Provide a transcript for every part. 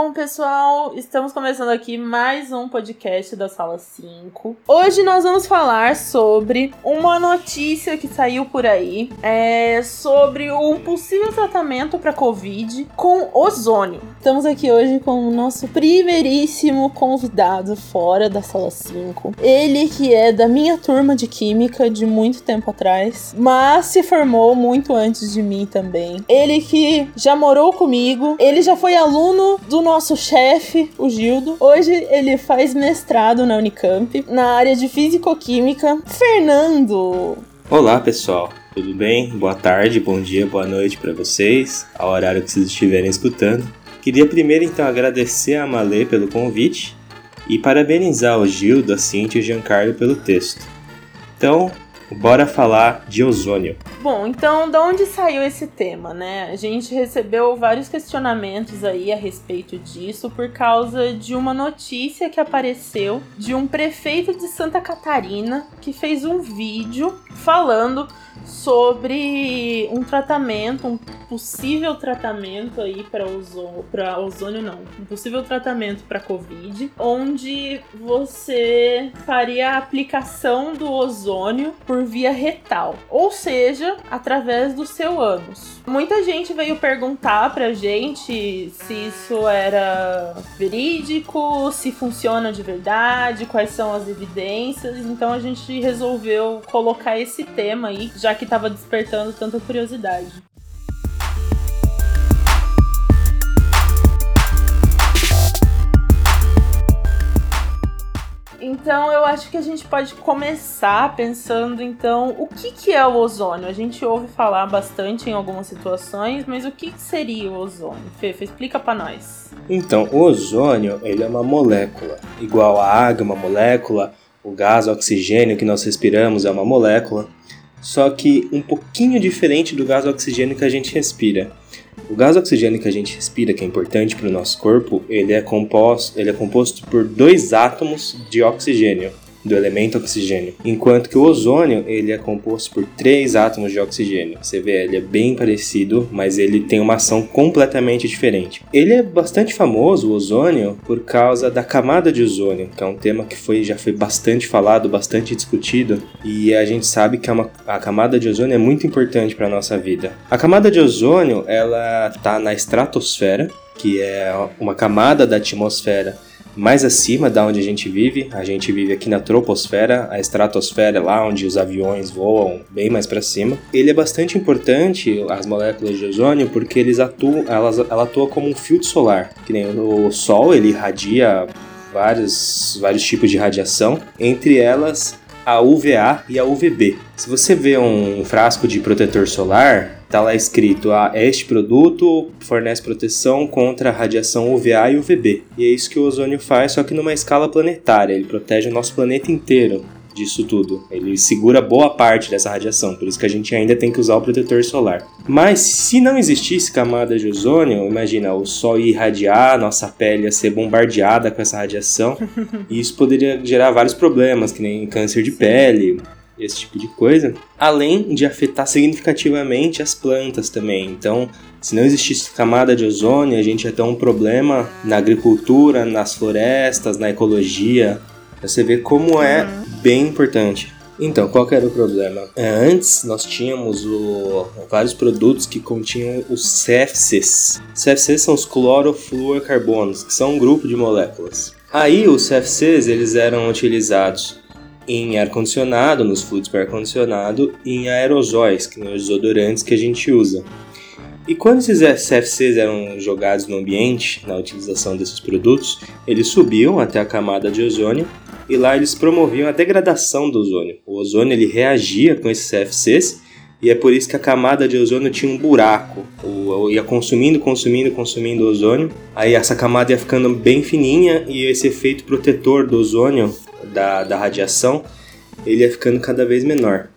Bom, pessoal, estamos começando aqui mais um podcast da Sala 5. Hoje nós vamos falar sobre uma notícia que saiu por aí, é sobre um possível tratamento para Covid com ozônio. Estamos aqui hoje com o nosso primeiríssimo convidado fora da Sala 5. Ele que é da minha turma de Química de muito tempo atrás, mas se formou muito antes de mim também. Ele que já morou comigo, ele já foi aluno do nosso chefe, o Gildo. Hoje ele faz mestrado na Unicamp, na área de Físico-Química. Fernando! Olá, pessoal. Tudo bem? Boa tarde, bom dia, boa noite para vocês, ao horário que vocês estiverem escutando. Queria primeiro então agradecer a Malê pelo convite e parabenizar o Gildo, a Cintia e o Giancarlo pelo texto. Então, bora falar de ozônio. Bom, então, de onde saiu esse tema, né? A gente recebeu vários questionamentos aí a respeito disso por causa de uma notícia que apareceu de um prefeito de Santa Catarina que fez um vídeo falando sobre um tratamento, um possível tratamento aí para ozônio, para ozônio não, um possível tratamento para COVID, onde você faria a aplicação do ozônio por via retal, ou seja, através do seu ânus. Muita gente veio perguntar pra gente se isso era verídico, se funciona de verdade, quais são as evidências. Então a gente resolveu colocar esse tema aí, já que estava despertando tanta curiosidade. Então eu acho que a gente pode começar pensando então o que, que é o ozônio. A gente ouve falar bastante em algumas situações, mas o que, que seria o ozônio? Fefe, explica para nós. Então, o ozônio ele é uma molécula, igual a água, uma molécula, o gás, o oxigênio que nós respiramos é uma molécula, só que um pouquinho diferente do gás oxigênio que a gente respira. O gás oxigênio que a gente respira, que é importante para o nosso corpo, ele é, composto, ele é composto por dois átomos de oxigênio do elemento oxigênio, enquanto que o ozônio ele é composto por três átomos de oxigênio. Você vê, ele é bem parecido, mas ele tem uma ação completamente diferente. Ele é bastante famoso, o ozônio, por causa da camada de ozônio, que é um tema que foi, já foi bastante falado, bastante discutido, e a gente sabe que é uma, a camada de ozônio é muito importante para a nossa vida. A camada de ozônio ela está na estratosfera, que é uma camada da atmosfera mais acima da onde a gente vive. A gente vive aqui na troposfera, a estratosfera é lá onde os aviões voam bem mais para cima. Ele é bastante importante, as moléculas de ozônio, porque eles atuam, elas, ela atua como um filtro solar. Que nem o Sol, ele irradia vários, vários tipos de radiação, entre elas a UVA e a UVB. Se você vê um frasco de protetor solar, tá lá escrito: ah, este produto fornece proteção contra a radiação UVA e UVB. E é isso que o ozônio faz, só que numa escala planetária. Ele protege o nosso planeta inteiro disso tudo. Ele segura boa parte dessa radiação, por isso que a gente ainda tem que usar o protetor solar. Mas se não existisse camada de ozônio, imagina, o sol ia irradiar, nossa pele ia ser bombardeada com essa radiação, e isso poderia gerar vários problemas, que nem câncer de pele, esse tipo de coisa, além de afetar significativamente as plantas também. Então, se não existisse camada de ozônio, a gente ia ter um problema na agricultura, nas florestas, na ecologia. Você vê como é uhum. bem importante. Então, qual era o problema? É, antes nós tínhamos o, vários produtos que continham os CFCs. CFCs são os clorofluorcarbonos, que são um grupo de moléculas. Aí os CFCs eles eram utilizados em ar-condicionado, nos fluidos para ar-condicionado e em aerosóis, que são os desodorantes que a gente usa. E quando esses CFCs eram jogados no ambiente, na utilização desses produtos, eles subiam até a camada de ozônio e lá eles promoviam a degradação do ozônio. O ozônio ele reagia com esses CFCs e é por isso que a camada de ozônio tinha um buraco. O, ia consumindo, consumindo, consumindo ozônio. Aí essa camada ia ficando bem fininha e esse efeito protetor do ozônio, da, da radiação, ele ia ficando cada vez menor.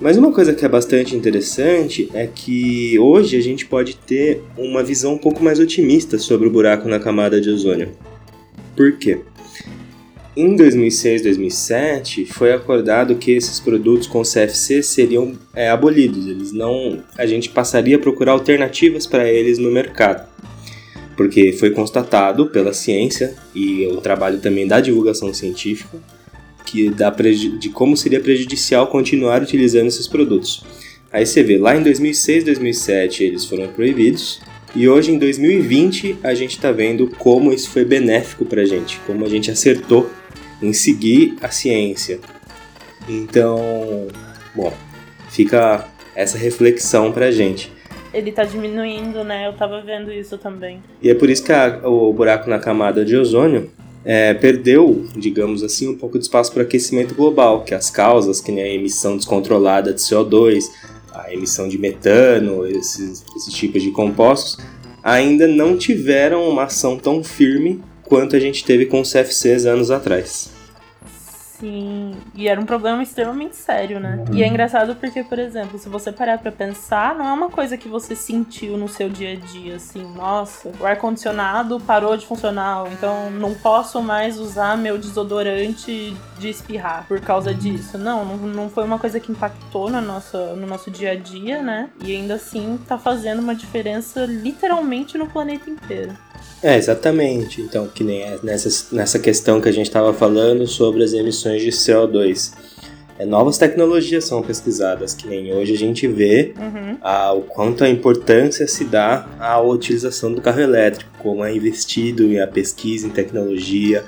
Mas uma coisa que é bastante interessante é que hoje a gente pode ter uma visão um pouco mais otimista sobre o buraco na camada de ozônio. Por quê? Em 2006, 2007, foi acordado que esses produtos com CFC seriam é, abolidos. Eles não, a gente passaria a procurar alternativas para eles no mercado. Porque foi constatado pela ciência e o trabalho também da divulgação científica que dá de como seria prejudicial continuar utilizando esses produtos. Aí você vê, lá em 2006, 2007 eles foram proibidos e hoje em 2020 a gente está vendo como isso foi benéfico para a gente, como a gente acertou em seguir a ciência. Então, bom, fica essa reflexão para a gente ele tá diminuindo, né? Eu tava vendo isso também. E é por isso que a, o buraco na camada de ozônio é, perdeu, digamos assim, um pouco de espaço para aquecimento global, que as causas, que nem a emissão descontrolada de CO2, a emissão de metano, esses, esses tipos de compostos, ainda não tiveram uma ação tão firme quanto a gente teve com os CFCs anos atrás. Sim, e era um problema extremamente sério, né? Uhum. E é engraçado porque, por exemplo, se você parar pra pensar, não é uma coisa que você sentiu no seu dia a dia, assim, nossa, o ar-condicionado parou de funcionar, então não posso mais usar meu desodorante de espirrar por causa disso. Não, não, não foi uma coisa que impactou no nosso, no nosso dia a dia, né? E ainda assim tá fazendo uma diferença literalmente no planeta inteiro. É, exatamente. Então, que nem é nessa, nessa questão que a gente estava falando sobre as emissões de CO2. É, novas tecnologias são pesquisadas, que nem hoje a gente vê uhum. a, o quanto a importância se dá à utilização do carro elétrico, como é investido em a pesquisa em tecnologia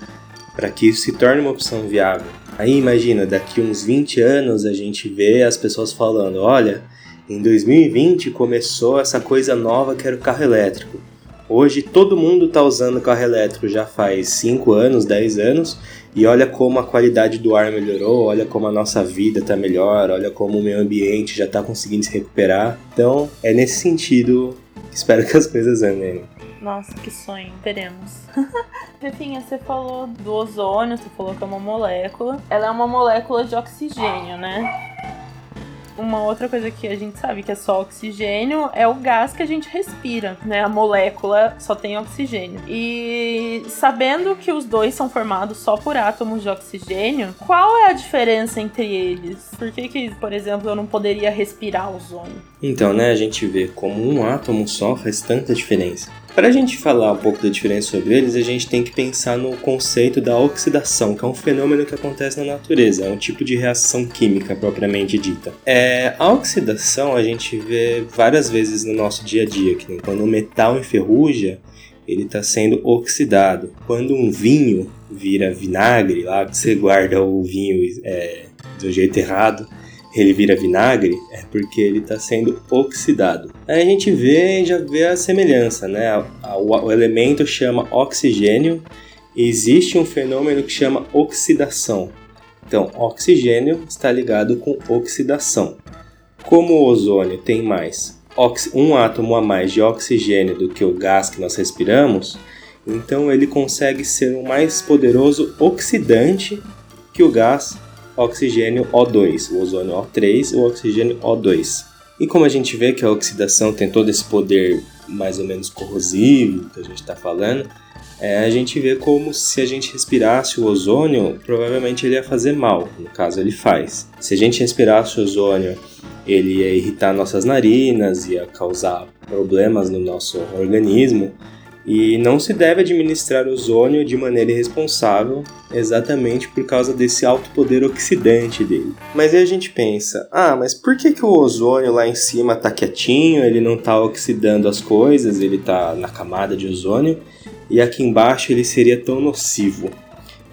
para que isso se torne uma opção viável. Aí imagina, daqui uns 20 anos a gente vê as pessoas falando, olha, em 2020 começou essa coisa nova que era o carro elétrico. Hoje todo mundo está usando carro elétrico já faz 5 anos, 10 anos, e olha como a qualidade do ar melhorou, olha como a nossa vida está melhor, olha como o meio ambiente já está conseguindo se recuperar. Então é nesse sentido que espero que as coisas andem. Nossa, que sonho, teremos. Refinha, você falou do ozônio, você falou que é uma molécula. Ela é uma molécula de oxigênio, né? Uma outra coisa que a gente sabe que é só oxigênio é o gás que a gente respira, né? A molécula só tem oxigênio. E sabendo que os dois são formados só por átomos de oxigênio, qual é a diferença entre eles? Por que, que por exemplo, eu não poderia respirar ozônio? Então, né, a gente vê como um átomo só faz tanta diferença. Para a gente falar um pouco da diferença sobre eles, a gente tem que pensar no conceito da oxidação, que é um fenômeno que acontece na natureza, é um tipo de reação química propriamente dita. É, a oxidação a gente vê várias vezes no nosso dia a dia, que quando o metal enferruja, ele está sendo oxidado. Quando um vinho vira vinagre, lá você guarda o vinho é, do jeito errado, ele vira vinagre, é porque ele está sendo oxidado. Aí a gente vê já vê a semelhança, né? O, o elemento chama oxigênio e existe um fenômeno que chama oxidação. Então, oxigênio está ligado com oxidação. Como o ozônio tem mais um átomo a mais de oxigênio do que o gás que nós respiramos, então ele consegue ser um mais poderoso oxidante que o gás oxigênio O2, o ozônio O3, o oxigênio O2. E como a gente vê que a oxidação tem todo esse poder mais ou menos corrosivo que a gente está falando, é, a gente vê como se a gente respirasse o ozônio, provavelmente ele ia fazer mal. No caso, ele faz. Se a gente respirasse o ozônio, ele ia irritar nossas narinas, ia causar problemas no nosso organismo. E não se deve administrar ozônio de maneira irresponsável, exatamente por causa desse alto poder oxidante dele. Mas aí a gente pensa, ah, mas por que, que o ozônio lá em cima tá quietinho, ele não tá oxidando as coisas, ele tá na camada de ozônio, e aqui embaixo ele seria tão nocivo?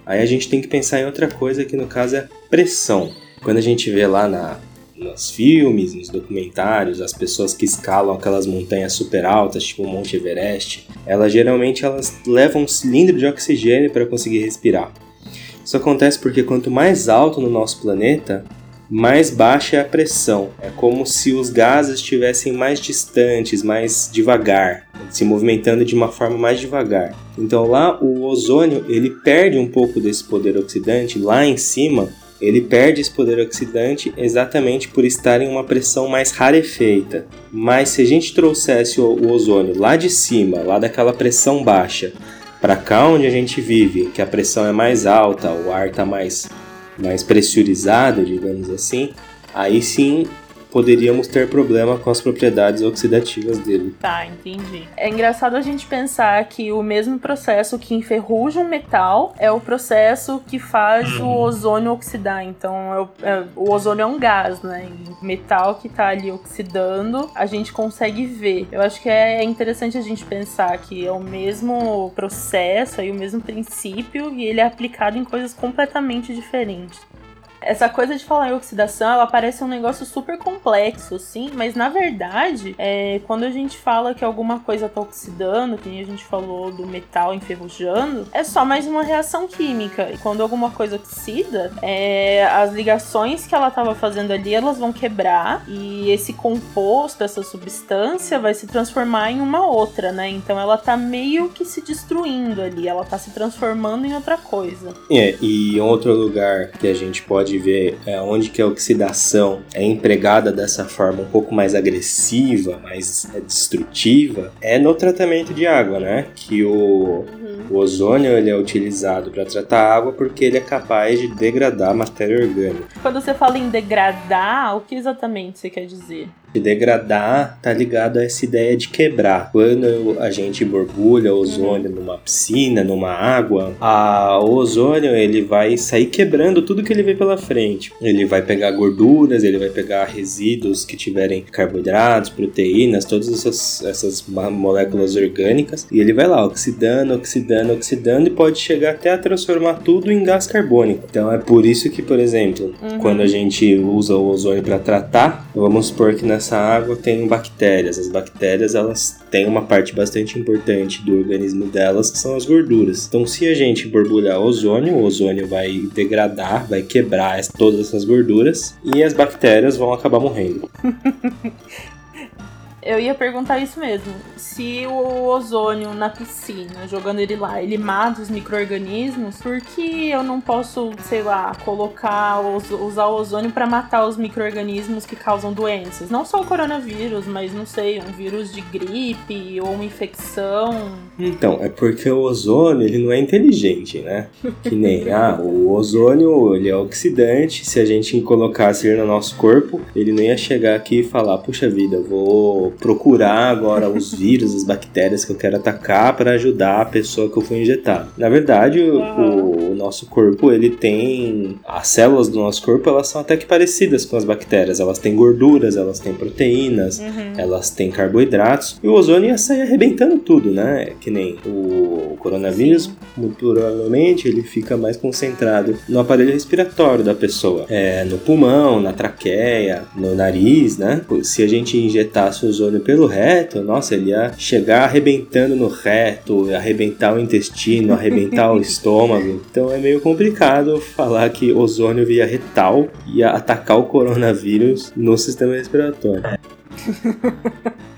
Aí a gente tem que pensar em outra coisa que no caso é pressão. Quando a gente vê lá na nos filmes, nos documentários, as pessoas que escalam aquelas montanhas super altas, tipo o Monte Everest, elas geralmente elas levam um cilindro de oxigênio para conseguir respirar. Isso acontece porque quanto mais alto no nosso planeta, mais baixa é a pressão. É como se os gases estivessem mais distantes, mais devagar, se movimentando de uma forma mais devagar. Então lá o ozônio ele perde um pouco desse poder oxidante lá em cima ele perde esse poder oxidante exatamente por estar em uma pressão mais rarefeita. Mas se a gente trouxesse o, ozônio lá de cima, lá daquela pressão baixa, para cá onde a gente vive, que a pressão é mais alta, o ar está mais, mais pressurizado, digamos assim, aí sim poderíamos ter problema com as propriedades oxidativas dele. Tá, entendi. É engraçado a gente pensar que o mesmo processo que enferruja um metal é o processo que faz o Uhum. ozônio oxidar. Então, é o, é- o ozônio é um gás, né? E o metal que tá ali oxidando, a gente consegue ver. Eu acho que é interessante a gente pensar que é o mesmo processo e o mesmo princípio e ele é aplicado em coisas completamente diferentes. Essa coisa de falar em oxidação, ela parece um negócio super complexo, assim, mas na verdade, é, quando a gente fala que alguma coisa tá oxidando, que a gente falou do metal enferrujando, é só mais uma reação química. E quando alguma coisa oxida, é, as ligações que ela tava fazendo ali, elas vão quebrar e esse composto, essa substância, vai se transformar em uma outra, né? Então ela tá meio que se destruindo ali, ela tá se transformando em outra coisa. É, e outro lugar que a gente pode ver é onde que a oxidação é empregada dessa forma um pouco mais agressiva, mais é, destrutiva, é no tratamento de água, né? Que o, o ozônio ele é utilizado para tratar a água porque ele é capaz de degradar matéria orgânica. Quando você fala em degradar, o que exatamente você quer dizer? De degradar tá ligado a essa ideia de quebrar. Quando a gente borbulha ozônio numa piscina, numa água, a, o ozônio ele vai sair quebrando tudo que ele vê pela frente. Ele vai pegar gorduras, ele vai pegar resíduos que tiverem carboidratos, proteínas, todas essas, essas moléculas orgânicas, e ele vai lá oxidando, oxidando, oxidando e pode chegar até a transformar tudo em gás carbônico. Então é por isso que, por exemplo, Uhum. quando a gente usa o ozônio para tratar, vamos supor que nessa água tem bactérias. As bactérias elas têm uma parte bastante importante do organismo delas que são as gorduras. Então, se a gente borbulhar ozônio, o ozônio vai degradar, vai quebrar todas essas gorduras e as bactérias vão acabar morrendo. Eu ia perguntar isso mesmo. Se o ozônio na piscina, jogando ele lá, ele mata os micro-organismos, por que eu não posso, sei lá, colocar, usar o ozônio para matar os micro-organismos que causam doenças? Não só o coronavírus, mas não sei, um vírus de gripe ou uma infecção. Então, é porque o ozônio ele não é inteligente, né? Que nem ah, o ozônio ele é oxidante. Se a gente colocasse ele no nosso corpo, ele não ia chegar aqui e falar: puxa vida, eu vou procurar agora os vírus, as bactérias que eu quero atacar para ajudar a pessoa que eu fui injetar. Na verdade, o, o nosso corpo ele tem as células do nosso corpo elas são até que parecidas com as bactérias. Elas têm gorduras, elas têm proteínas, Uhum. elas têm carboidratos e o ozônio ia sair arrebentando tudo, né? Que nem o coronavírus, Sim. muito provavelmente ele fica mais concentrado no aparelho respiratório da pessoa, é, no pulmão, na traqueia, no nariz, né? Se a gente injetasse o pelo reto, nossa, ele ia chegar arrebentando no reto, arrebentar o intestino, arrebentar o estômago. Então é meio complicado falar que ozônio via retal ia atacar o coronavírus no sistema respiratório.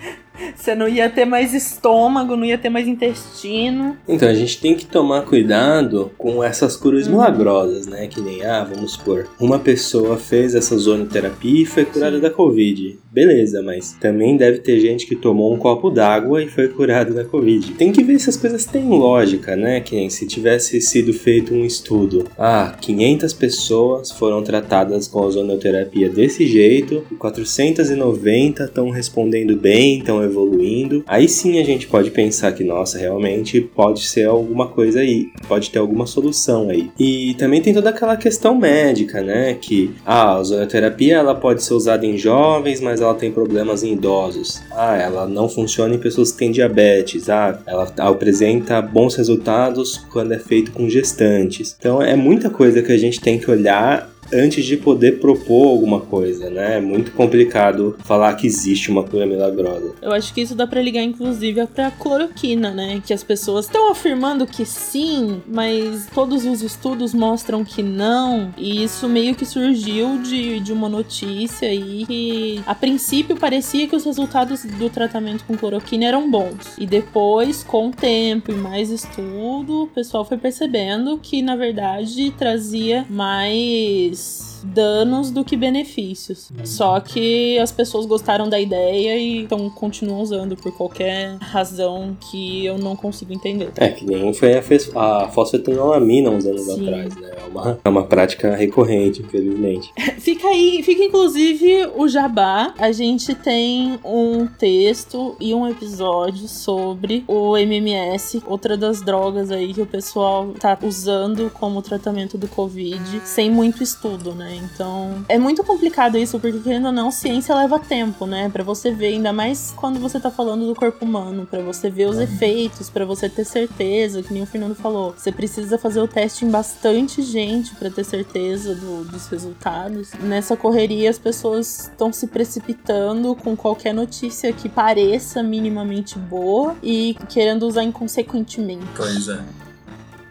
Você não ia ter mais estômago, não ia ter mais intestino. Então a gente tem que tomar cuidado com essas curas milagrosas, né? Que nem, ah, vamos supor, uma pessoa fez essa zonoterapia e foi curada Sim. da Covid. Beleza, mas também deve ter gente que tomou um copo d'água e foi curada da Covid. Tem que ver se as coisas têm lógica, né? Que nem se tivesse sido feito um estudo. Ah, 500 pessoas foram tratadas com ozonoterapia desse jeito, e 490 estão respondendo bem, estão evoluindo. Aí sim a gente pode pensar que, nossa, realmente pode ser alguma coisa aí, pode ter alguma solução aí. E também tem toda aquela questão médica, né? Que ah, a ozonoterapia ela pode ser usada em jovens, mas ela tem problemas em idosos. Ah, ela não funciona em pessoas que têm diabetes. Ah, ela apresenta bons resultados quando é feito com gestantes. Então é muita coisa que a gente tem que olhar antes de poder propor alguma coisa, né? É muito complicado falar que existe uma cura milagrosa. Eu acho que isso dá pra ligar, inclusive, pra cloroquina, né? Que as pessoas estão afirmando que sim, mas todos os estudos mostram que não. E isso meio que surgiu de, de uma notícia aí que, a princípio, parecia que os resultados do tratamento com cloroquina eram bons. E depois, com o tempo e mais estudo, o pessoal foi percebendo que, na verdade, trazia mais です。Danos do que benefícios. Só que as pessoas gostaram da ideia e então continuam usando por qualquer razão que eu não consigo entender. É, que nem foi a, a fosfetanolamina uns anos Sim. atrás, né? É uma, é uma prática recorrente, infelizmente. fica aí, fica inclusive o jabá. A gente tem um texto e um episódio sobre o MMS, outra das drogas aí que o pessoal tá usando como tratamento do Covid, sem muito estudo, né? Então, é muito complicado isso, porque querendo ou não, ciência leva tempo, né? Para você ver, ainda mais quando você tá falando do corpo humano, para você ver os efeitos, para você ter certeza, que nem o Fernando falou. Você precisa fazer o teste em bastante gente para ter certeza do, dos resultados. Nessa correria, as pessoas estão se precipitando com qualquer notícia que pareça minimamente boa e querendo usar inconsequentemente. Pois é.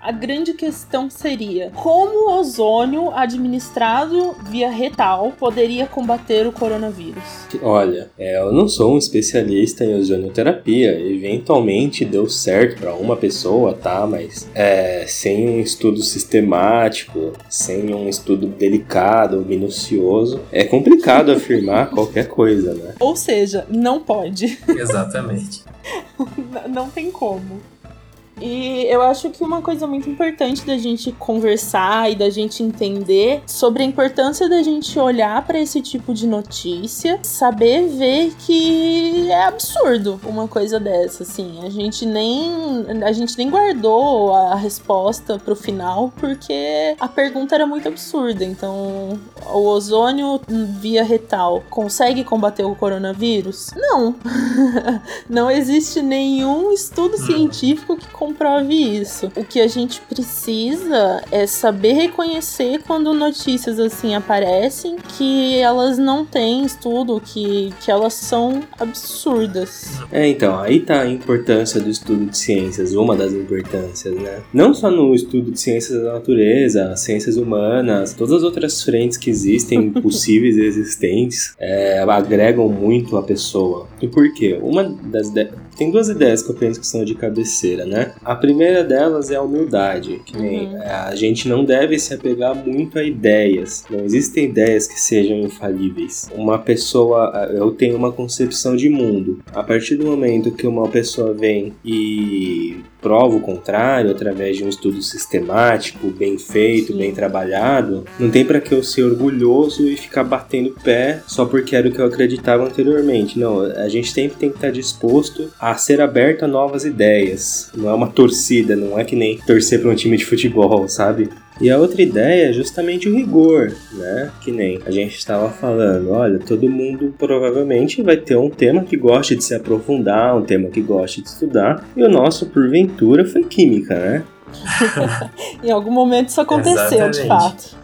A grande questão seria como o ozônio administrado via retal poderia combater o coronavírus? Olha, é, eu não sou um especialista em ozonioterapia. Eventualmente deu certo para uma pessoa, tá? Mas é, sem um estudo sistemático, sem um estudo delicado, minucioso, é complicado afirmar qualquer coisa, né? Ou seja, não pode. Exatamente. não tem como. E eu acho que uma coisa muito importante da gente conversar e da gente entender sobre a importância da gente olhar para esse tipo de notícia, saber ver que é absurdo uma coisa dessa, assim. A gente nem a gente nem guardou a resposta pro final porque a pergunta era muito absurda. Então, o ozônio via retal consegue combater o coronavírus? Não. Não existe nenhum estudo hum. científico que comprove isso. O que a gente precisa é saber reconhecer quando notícias assim aparecem que elas não têm estudo, que, que elas são absurdas. É, então, aí tá a importância do estudo de ciências, uma das importâncias, né? Não só no estudo de ciências da natureza, ciências humanas, todas as outras frentes que existem, possíveis e existentes, é, agregam muito a pessoa. E por quê? Uma das tem duas ideias que eu penso que são de cabeceira, né? A primeira delas é a humildade, que nem uhum. É, a gente não deve se apegar muito a ideias. Não existem ideias que sejam infalíveis. Uma pessoa, eu tenho uma concepção de mundo. A partir do momento que uma pessoa vem e prova o contrário através de um estudo sistemático, bem feito, Sim. bem trabalhado, não tem para que eu ser orgulhoso e ficar batendo pé só porque era o que eu acreditava anteriormente. Não, a gente sempre tem que estar disposto a ser aberto a novas ideias. Não é uma torcida, não é que nem torcer para um time de futebol, sabe? E a outra ideia é justamente o rigor, né? Que nem a gente estava falando, olha, todo mundo provavelmente vai ter um tema que goste de se aprofundar, um tema que goste de estudar, e o nosso, porventura, foi química, né? em algum momento isso aconteceu, Exatamente. de fato.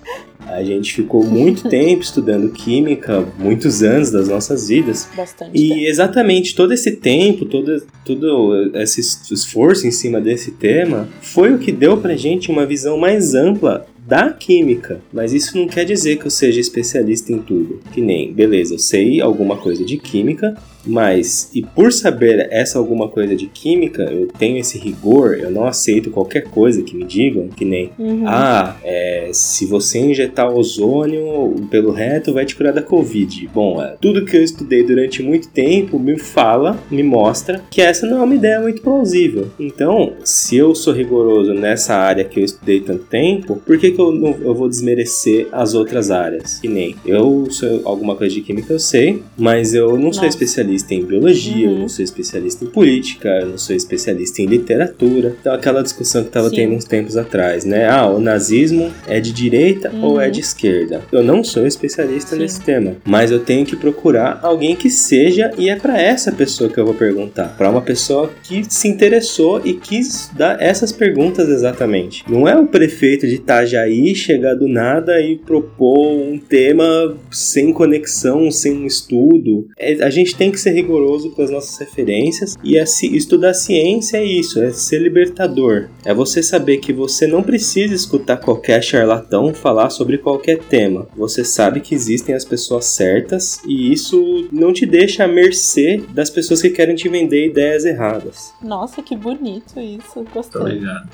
A gente ficou muito tempo estudando química, muitos anos das nossas vidas. Bastante. E tempo. exatamente todo esse tempo, todo, todo esse esforço em cima desse tema, foi o que deu pra gente uma visão mais ampla da química, mas isso não quer dizer que eu seja especialista em tudo. Que nem, beleza, eu sei alguma coisa de química, mas, e por saber essa alguma coisa de química, eu tenho esse rigor, eu não aceito qualquer coisa que me digam, que nem, uhum. ah, é, se você injetar ozônio pelo reto vai te curar da Covid. Bom, é, tudo que eu estudei durante muito tempo me fala, me mostra que essa não é uma ideia muito plausível. Então, se eu sou rigoroso nessa área que eu estudei tanto tempo, por que, que eu, não, eu vou desmerecer as outras áreas? Que nem, eu sou alguma coisa de química, eu sei, mas eu não Nossa. sou especialista especialista em biologia, uhum. eu não sou especialista em política, eu não sou especialista em literatura. Então, aquela discussão que estava tendo uns tempos atrás, né? Ah, o nazismo é de direita uhum. ou é de esquerda? Eu não sou especialista Sim. nesse tema, mas eu tenho que procurar alguém que seja e é para essa pessoa que eu vou perguntar, para uma pessoa que se interessou e quis dar essas perguntas exatamente. Não é o prefeito de Itajaí chegar do nada e propor um tema sem conexão, sem estudo. É, a gente tem que ser rigoroso com as nossas referências e estudar ciência é isso, é ser libertador. É você saber que você não precisa escutar qualquer charlatão falar sobre qualquer tema. Você sabe que existem as pessoas certas e isso não te deixa à mercê das pessoas que querem te vender ideias erradas. Nossa, que bonito isso, gostei. Obrigado.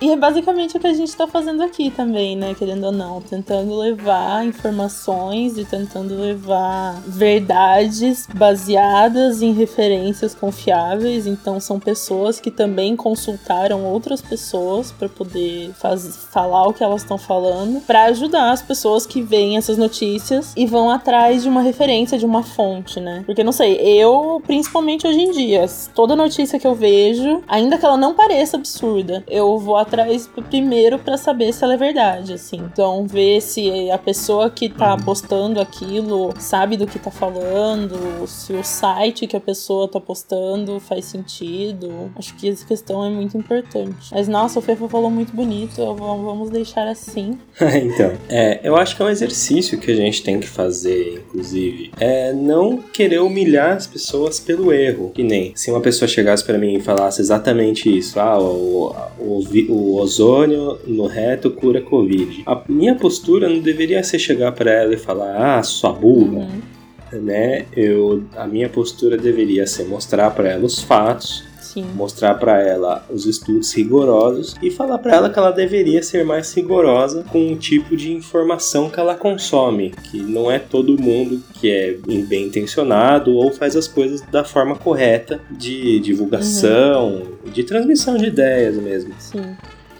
E é basicamente o que a gente tá fazendo aqui também, né? Querendo ou não, tentando levar informações e tentando levar verdades baseadas em referências confiáveis. Então, são pessoas que também consultaram outras pessoas para poder faz, falar o que elas estão falando, para ajudar as pessoas que veem essas notícias e vão atrás de uma referência, de uma fonte, né? Porque não sei, eu, principalmente hoje em dia, toda notícia que eu vejo, ainda que ela não pareça absurda, eu vou atrás primeiro para saber se ela é verdade, assim. Então, ver se a pessoa que tá postando aquilo sabe do que tá falando, se o site que a pessoa tá postando faz sentido. Acho que essa questão é muito importante. Mas nossa, o Fefa falou muito bonito, vamos deixar assim. então, é, eu acho que é um exercício que a gente tem que fazer, inclusive, é não querer humilhar as pessoas pelo erro. Que nem se uma pessoa chegasse para mim e falasse exatamente isso, ah, o, o, o ozônio no reto cura Covid. A minha postura não deveria ser chegar para ela e falar, ah, sua burra. Uhum né? Eu, a minha postura deveria ser mostrar para ela os fatos, Sim. mostrar para ela os estudos rigorosos e falar para ela que ela deveria ser mais rigorosa com o tipo de informação que ela consome, que não é todo mundo que é bem intencionado ou faz as coisas da forma correta de divulgação, uhum. de transmissão de ideias mesmo. Sim.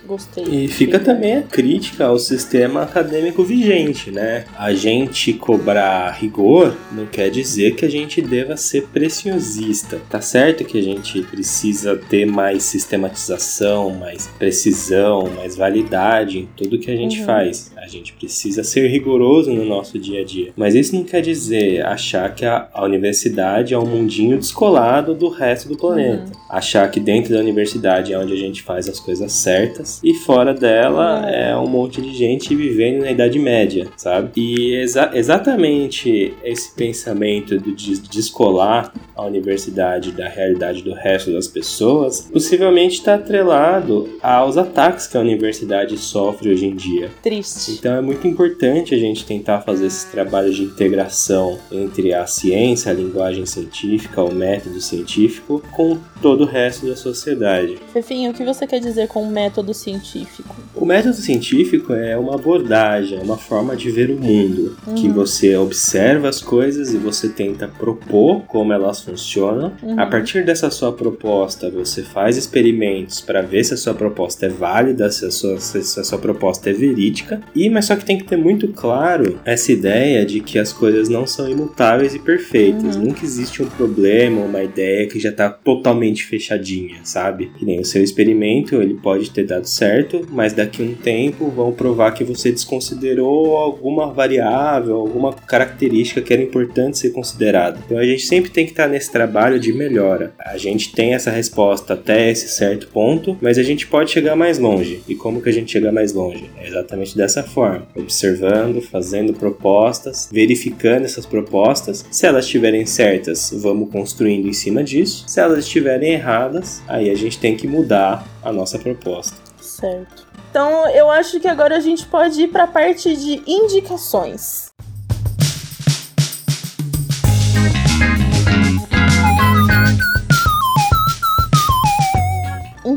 Gostei. E fica também a crítica ao sistema acadêmico vigente, né? A gente cobrar rigor não quer dizer que a gente deva ser preciosista. Tá certo que a gente precisa ter mais sistematização, mais precisão, mais validade em tudo que a gente uhum. faz. A gente precisa ser rigoroso no nosso dia a dia. Mas isso não quer dizer achar que a, a universidade é um mundinho descolado do resto do planeta. Uhum. Achar que dentro da universidade é onde a gente faz as coisas certas e fora dela é um monte de gente vivendo na Idade Média, sabe? E exa exatamente esse pensamento de descolar a universidade da realidade do resto das pessoas possivelmente está atrelado aos ataques que a universidade sofre hoje em dia. Triste. Então é muito importante a gente tentar fazer esse trabalho de integração entre a ciência, a linguagem científica, o método científico com todo o resto da sociedade. Fefinho, o que você quer dizer com método científico? O método científico é uma abordagem, é uma forma de ver o mundo, uhum. que você observa as coisas e você tenta propor como elas funcionam. Uhum. A partir dessa sua proposta, você faz experimentos para ver se a sua proposta é válida, se a sua, se a sua proposta é verídica. E mas só que tem que ter muito claro essa ideia de que as coisas não são imutáveis e perfeitas. Uhum. Nunca existe um problema, uma ideia que já está totalmente fechadinha, sabe? Que nem o seu experimento, ele pode ter dado certo, mas daqui a um tempo vão provar que você desconsiderou alguma variável, alguma característica que era importante ser considerada. Então a gente sempre tem que estar nesse trabalho de melhora. A gente tem essa resposta até esse certo ponto, mas a gente pode chegar mais longe. E como que a gente chega mais longe? É exatamente dessa forma, observando, fazendo propostas, verificando essas propostas. Se elas estiverem certas, vamos construindo em cima disso. Se elas estiverem erradas, aí a gente tem que mudar a nossa proposta certo. Então eu acho que agora a gente pode ir para a parte de indicações.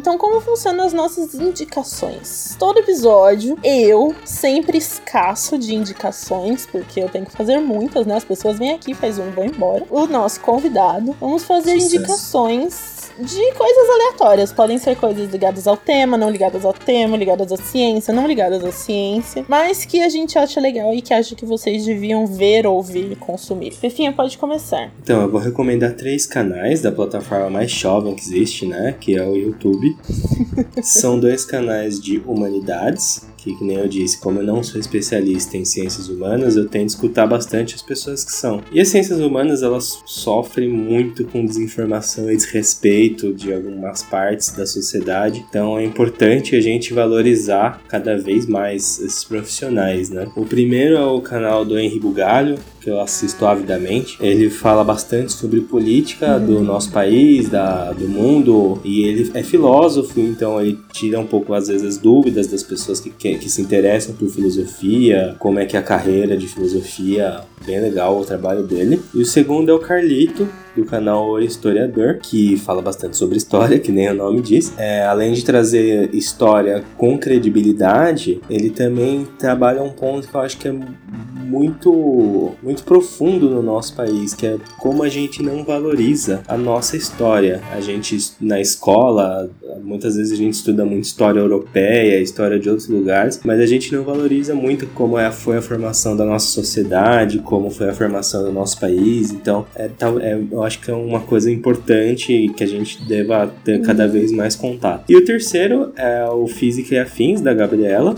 Então, como funcionam as nossas indicações? Todo episódio, eu, sempre escasso de indicações, porque eu tenho que fazer muitas, né? As pessoas vêm aqui, faz um, vão embora. O nosso convidado, vamos fazer Sucesso. indicações de coisas aleatórias. Podem ser coisas ligadas ao tema, não ligadas ao tema, ligadas à ciência, não ligadas à ciência, mas que a gente acha legal e que acha que vocês deviam ver, ouvir, consumir. Fefinha, pode começar. Então, eu vou recomendar três canais da plataforma mais jovem que existe, né? Que é o YouTube. São dois canais de humanidades, que, que nem eu disse, como eu não sou especialista em ciências humanas, eu tento escutar bastante as pessoas que são. E as ciências humanas, elas sofrem muito com desinformação e desrespeito de algumas partes da sociedade, então é importante a gente valorizar cada vez mais esses profissionais, né? O primeiro é o canal do Henri Bugalho, que eu assisto avidamente. Ele fala bastante sobre política uhum. do nosso país, da, do mundo, e ele é filósofo, então ele tira um pouco, às vezes, as dúvidas das pessoas que, que, que se interessam por filosofia, como é que é a carreira de filosofia, bem legal o trabalho dele. E o segundo é o Carlito, do canal Historiador, que fala bastante sobre história, que nem o nome diz. É, além de trazer história com credibilidade, ele também trabalha um ponto que eu acho que é muito, muito profundo no nosso país, que é como a gente não valoriza a nossa história. A gente, na escola, muitas vezes a gente estuda muito história europeia, história de outros lugares, mas a gente não valoriza muito como é, foi a formação da nossa sociedade, como foi a formação do nosso país. Então, é, é, eu acho que é uma coisa importante que a gente deva ter cada vez mais contato. E o terceiro é o Física e Afins, da Gabriela,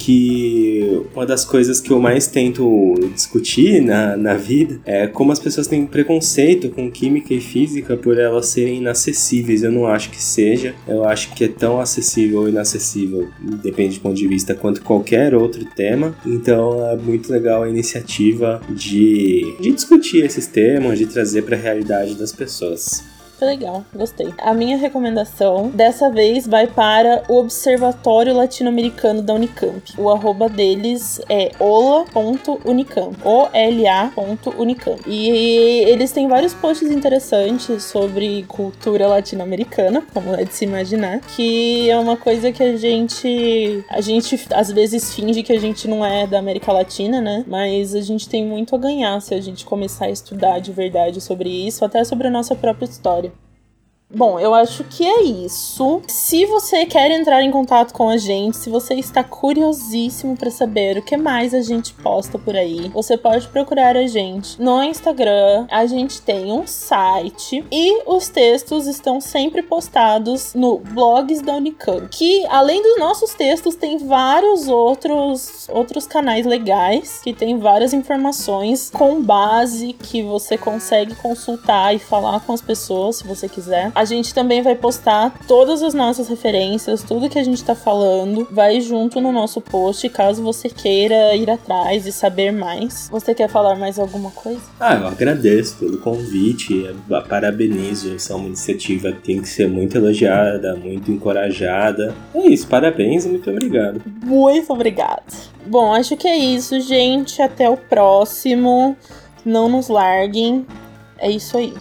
que uma das coisas que eu mais tento discutir na, na vida é como as pessoas têm preconceito com química e física por elas serem inacessíveis. Eu não acho que seja. Eu acho que é tão acessível ou inacessível, depende do ponto de vista, quanto qualquer outro tema. Então é muito legal a iniciativa de, de discutir esses temas, de trazer para a realidade das pessoas. Foi legal, gostei. A minha recomendação dessa vez vai para o Observatório Latino-Americano da Unicamp. O arroba deles é ola.unicamp. O-L-A.unicamp. E eles têm vários posts interessantes sobre cultura latino-americana, como é de se imaginar, que é uma coisa que a gente. A gente às vezes finge que a gente não é da América Latina, né? Mas a gente tem muito a ganhar se a gente começar a estudar de verdade sobre isso, até sobre a nossa própria história. Bom, eu acho que é isso. Se você quer entrar em contato com a gente, se você está curiosíssimo para saber o que mais a gente posta por aí, você pode procurar a gente no Instagram. A gente tem um site e os textos estão sempre postados no blogs da Unicamp, que além dos nossos textos tem vários outros outros canais legais que tem várias informações com base que você consegue consultar e falar com as pessoas se você quiser. A gente também vai postar todas as nossas referências, tudo que a gente tá falando, vai junto no nosso post, caso você queira ir atrás e saber mais. Você quer falar mais alguma coisa? Ah, eu agradeço pelo convite, parabenizo, essa é uma iniciativa que tem que ser muito elogiada, muito encorajada. É isso, parabéns e muito obrigado. Muito obrigado. Bom, acho que é isso, gente. Até o próximo. Não nos larguem. É isso aí.